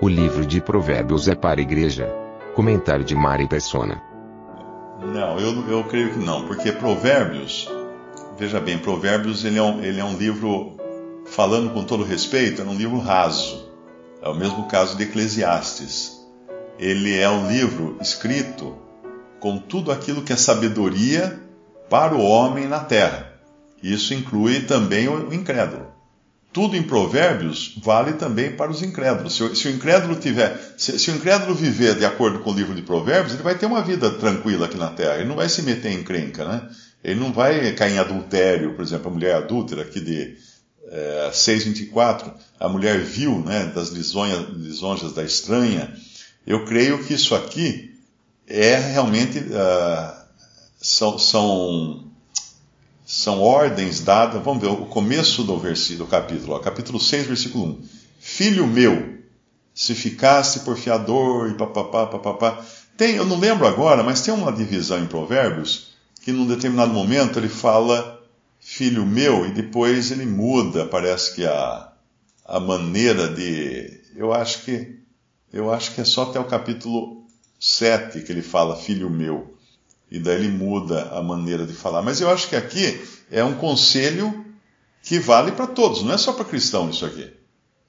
O livro de provérbios é para a igreja. Comentário de Mari Persona. Não, eu, eu creio que não, porque provérbios, veja bem, provérbios ele é um, ele é um livro falando com todo respeito, é um livro raso. É o mesmo caso de Eclesiastes. Ele é um livro escrito com tudo aquilo que é sabedoria para o homem na terra. Isso inclui também o incrédulo. Tudo em Provérbios vale também para os incrédulos. Se o, se o incrédulo tiver, se, se, o incrédulo viver de acordo com o livro de Provérbios, ele vai ter uma vida tranquila aqui na terra. Ele não vai se meter em crenca, né? Ele não vai cair em adultério, por exemplo, a mulher adúltera aqui de é, 6,24, a mulher viu né, das lisonhas, lisonjas da estranha. Eu creio que isso aqui é realmente. Uh, são, são, são ordens dadas. Vamos ver o começo do, versículo, do capítulo, ó, capítulo 6, versículo 1. Filho meu, se ficasse por fiador e papapá, papapá. Tem, eu não lembro agora, mas tem uma divisão em Provérbios que num determinado momento ele fala filho meu, e depois ele muda, parece que a, a maneira de. Eu acho que. Eu acho que é só até o capítulo 7 que ele fala filho meu. E daí ele muda a maneira de falar. Mas eu acho que aqui é um conselho que vale para todos, não é só para cristão isso aqui.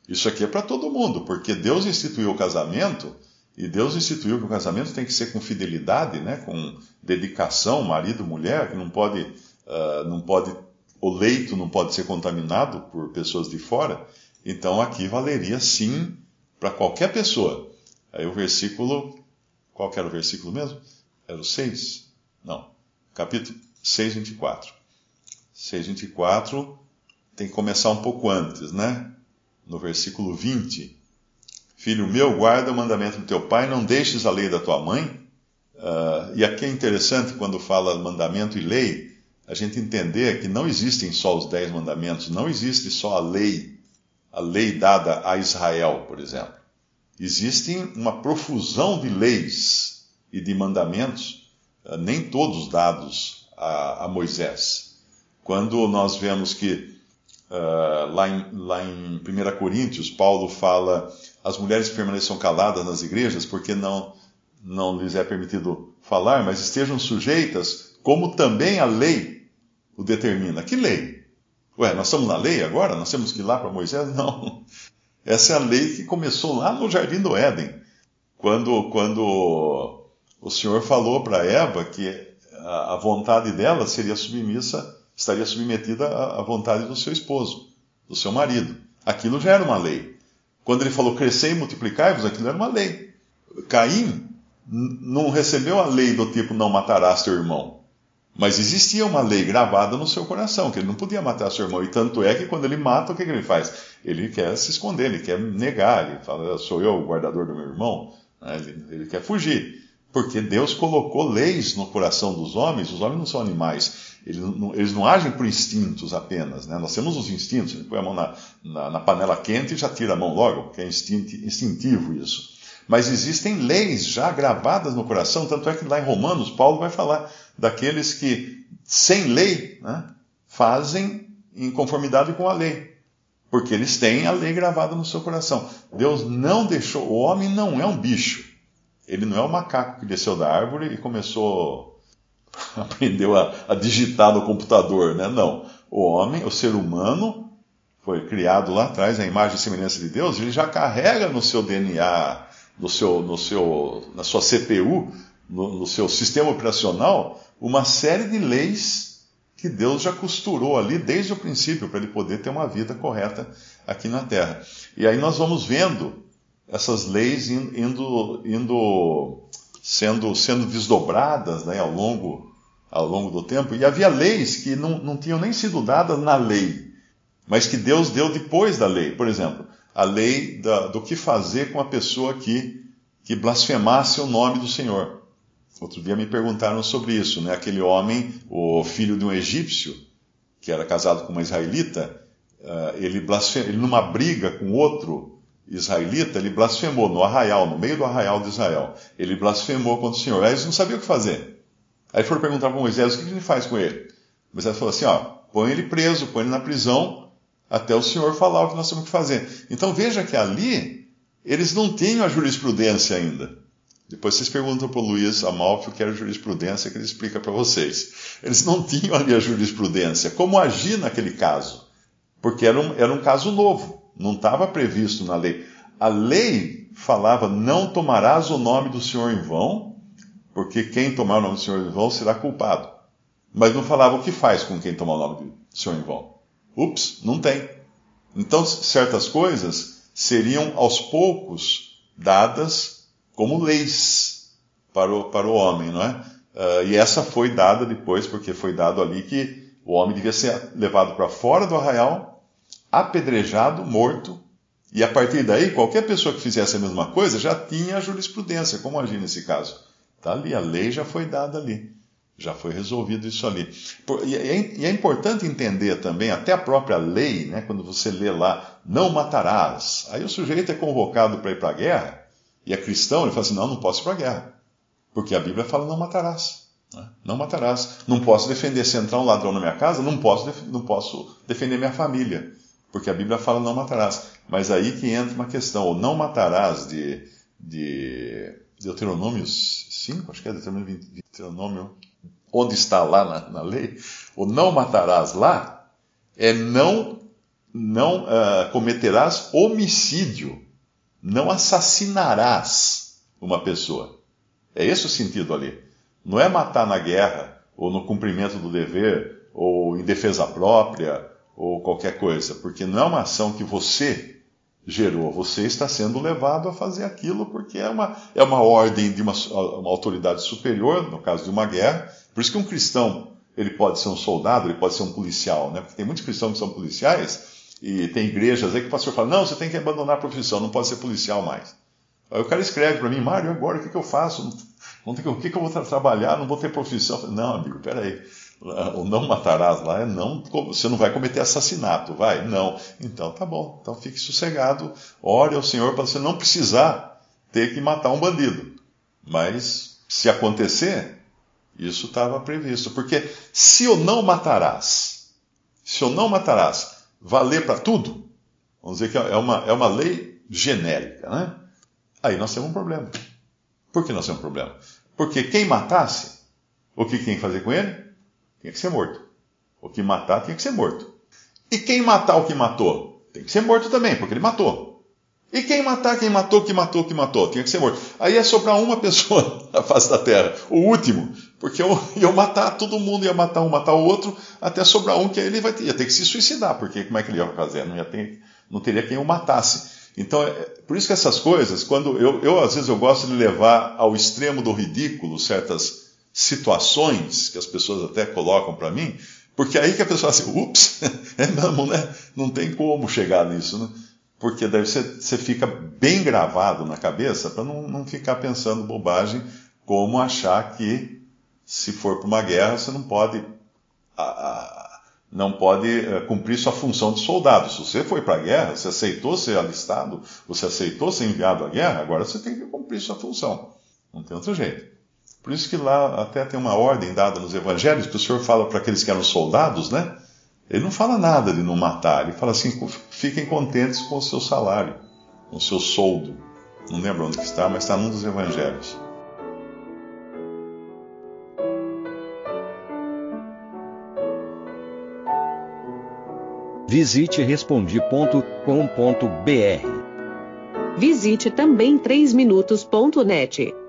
Isso aqui é para todo mundo, porque Deus instituiu o casamento e Deus instituiu que o casamento tem que ser com fidelidade, né, com dedicação, marido, mulher, que não pode, uh, não pode o leito não pode ser contaminado por pessoas de fora, então aqui valeria sim para qualquer pessoa. Aí o versículo, qual era o versículo mesmo? Era o 6? Não, capítulo 6, 24. 6, 24 tem que começar um pouco antes, né? No versículo 20. Filho meu, guarda o mandamento do teu pai, não deixes a lei da tua mãe. Uh, e aqui é interessante quando fala mandamento e lei, a gente entender que não existem só os dez mandamentos, não existe só a lei, a lei dada a Israel, por exemplo. Existem uma profusão de leis e de mandamentos, nem todos dados a, a Moisés. Quando nós vemos que uh, lá, em, lá em 1 Coríntios, Paulo fala as mulheres permaneçam caladas nas igrejas porque não, não lhes é permitido falar, mas estejam sujeitas, como também a lei o determina. Que lei? Ué, nós estamos na lei agora? Nós temos que ir lá para Moisés? Não. Essa é a lei que começou lá no Jardim do Éden, quando, quando o Senhor falou para Eva que a, vontade dela seria submissa, estaria submetida à, vontade do seu esposo, do seu marido. Aquilo já era uma lei. Quando ele falou crescer e multiplicar-vos, aquilo era uma lei. Caim não recebeu a lei do tipo não matarás teu irmão. Mas existia uma lei gravada no seu coração, que ele não podia matar seu irmão. E tanto é que quando ele mata, o que, que ele faz? Ele quer se esconder, ele quer negar, ele fala, sou eu o guardador do meu irmão. Né? Ele, ele quer fugir. Porque Deus colocou leis no coração dos homens, os homens não são animais. Eles não, eles não agem por instintos apenas. Né? Nós temos os instintos, ele põe a mão na, na, na panela quente e já tira a mão logo, porque é instintivo isso. Mas existem leis já gravadas no coração, tanto é que lá em Romanos, Paulo vai falar daqueles que, sem lei, né, fazem em conformidade com a lei. Porque eles têm a lei gravada no seu coração. Deus não deixou. O homem não é um bicho. Ele não é um macaco que desceu da árvore e começou. aprendeu a, a digitar no computador, né? Não. O homem, o ser humano, foi criado lá atrás, a imagem e semelhança de Deus, ele já carrega no seu DNA no seu, no seu, na sua CPU, no, no seu sistema operacional, uma série de leis que Deus já costurou ali desde o princípio para ele poder ter uma vida correta aqui na Terra. E aí nós vamos vendo essas leis indo, indo sendo, sendo desdobradas né, ao, longo, ao longo do tempo. E havia leis que não, não tinham nem sido dadas na lei, mas que Deus deu depois da lei. Por exemplo, a lei da, do que fazer com a pessoa que, que blasfemasse o nome do Senhor. Outro dia me perguntaram sobre isso, né? Aquele homem, o filho de um egípcio, que era casado com uma israelita, uh, ele, blasfem... ele numa briga com outro israelita, ele blasfemou no arraial, no meio do arraial de Israel. Ele blasfemou contra o Senhor. Aí eles não sabiam o que fazer. Aí foram perguntar para Moisés o que gente faz com ele. Moisés falou assim: ó, põe ele preso, põe ele na prisão, até o Senhor falar o que nós temos que fazer. Então veja que ali eles não tinham a jurisprudência ainda. Depois vocês perguntam para o Luiz Amalfi o que era jurisprudência, que ele explica para vocês. Eles não tinham ali a jurisprudência. Como agir naquele caso? Porque era um, era um caso novo, não estava previsto na lei. A lei falava: não tomarás o nome do Senhor em vão, porque quem tomar o nome do Senhor em vão será culpado. Mas não falava o que faz com quem tomar o nome do Senhor em vão. Ups, não tem. Então, certas coisas seriam aos poucos dadas como leis para o, para o homem, não é? Uh, e essa foi dada depois, porque foi dado ali que o homem devia ser levado para fora do arraial, apedrejado, morto, e a partir daí, qualquer pessoa que fizesse a mesma coisa já tinha a jurisprudência, como agir nesse caso. Está ali, a lei já foi dada ali. Já foi resolvido isso ali. É, e é importante entender também, até a própria lei, né, quando você lê lá, não matarás. Aí o sujeito é convocado para ir para a guerra, e é cristão, ele fala assim: não, não posso ir para a guerra. Porque a Bíblia fala: não matarás. Né? Não matarás. Não posso defender, se entrar um ladrão na minha casa, não posso, não posso defender minha família. Porque a Bíblia fala: não matarás. Mas aí que entra uma questão: ou não matarás de, de Deuteronômio 5, acho que é Deuteronômio, 20, Deuteronômio onde está lá na, na lei, o não matarás lá, é não, não uh, cometerás homicídio não assassinarás uma pessoa. É esse o sentido ali. Não é matar na guerra, ou no cumprimento do dever, ou em defesa própria, ou qualquer coisa, porque não é uma ação que você gerou, você está sendo levado a fazer aquilo porque é uma, é uma ordem de uma, uma autoridade superior, no caso de uma guerra. Por isso que um cristão ele pode ser um soldado, ele pode ser um policial, né? Porque tem muitos cristãos que são policiais e tem igrejas aí que o pastor fala: não, você tem que abandonar a profissão, não pode ser policial mais. Aí o cara escreve para mim: Mário, agora o que, que eu faço? O que, que eu vou trabalhar? Não vou ter profissão. Não, amigo, peraí. O não matarás lá é não, você não vai cometer assassinato, vai? Não. Então tá bom, então fique sossegado, ore ao Senhor para você não precisar ter que matar um bandido. Mas se acontecer, isso estava previsto. Porque se eu não matarás, se eu não matarás, valer para tudo, vamos dizer que é uma, é uma lei genérica, né? Aí nós temos um problema. Por que nós temos um problema? Porque quem matasse, o que tinha que fazer com ele? Tinha que ser morto. O que matar tinha que ser morto. E quem matar o que matou? Tem que ser morto também, porque ele matou. E quem matar quem matou, que matou, que matou? Tinha que ser morto. Aí ia sobrar uma pessoa na face da terra, o último, porque eu ia matar todo mundo, ia matar um, matar o outro, até sobrar um que ele vai ter, ia ter que se suicidar, porque como é que ele ia fazer? Não, ia ter, não teria quem o matasse. Então, é, por isso que essas coisas, quando eu, eu às vezes eu gosto de levar ao extremo do ridículo certas situações que as pessoas até colocam para mim, porque aí que a pessoa assim, ups, é mesmo, né? Não tem como chegar nisso, né? Porque daí você, você fica bem gravado na cabeça para não, não ficar pensando bobagem como achar que se for para uma guerra, você não pode, não pode eh, cumprir sua função de soldado. Se você foi para a guerra, você aceitou ser alistado, você aceitou ser enviado à guerra, agora você tem que cumprir sua função. Não tem outro jeito. Por isso que lá até tem uma ordem dada nos evangelhos, que o Senhor fala para aqueles que eram soldados, né? Ele não fala nada de não matar, ele fala assim: fiquem contentes com o seu salário, com o seu soldo. Não lembro onde está, mas está num dos evangelhos. Visite respondi.com.br. Visite também 3minutos.net.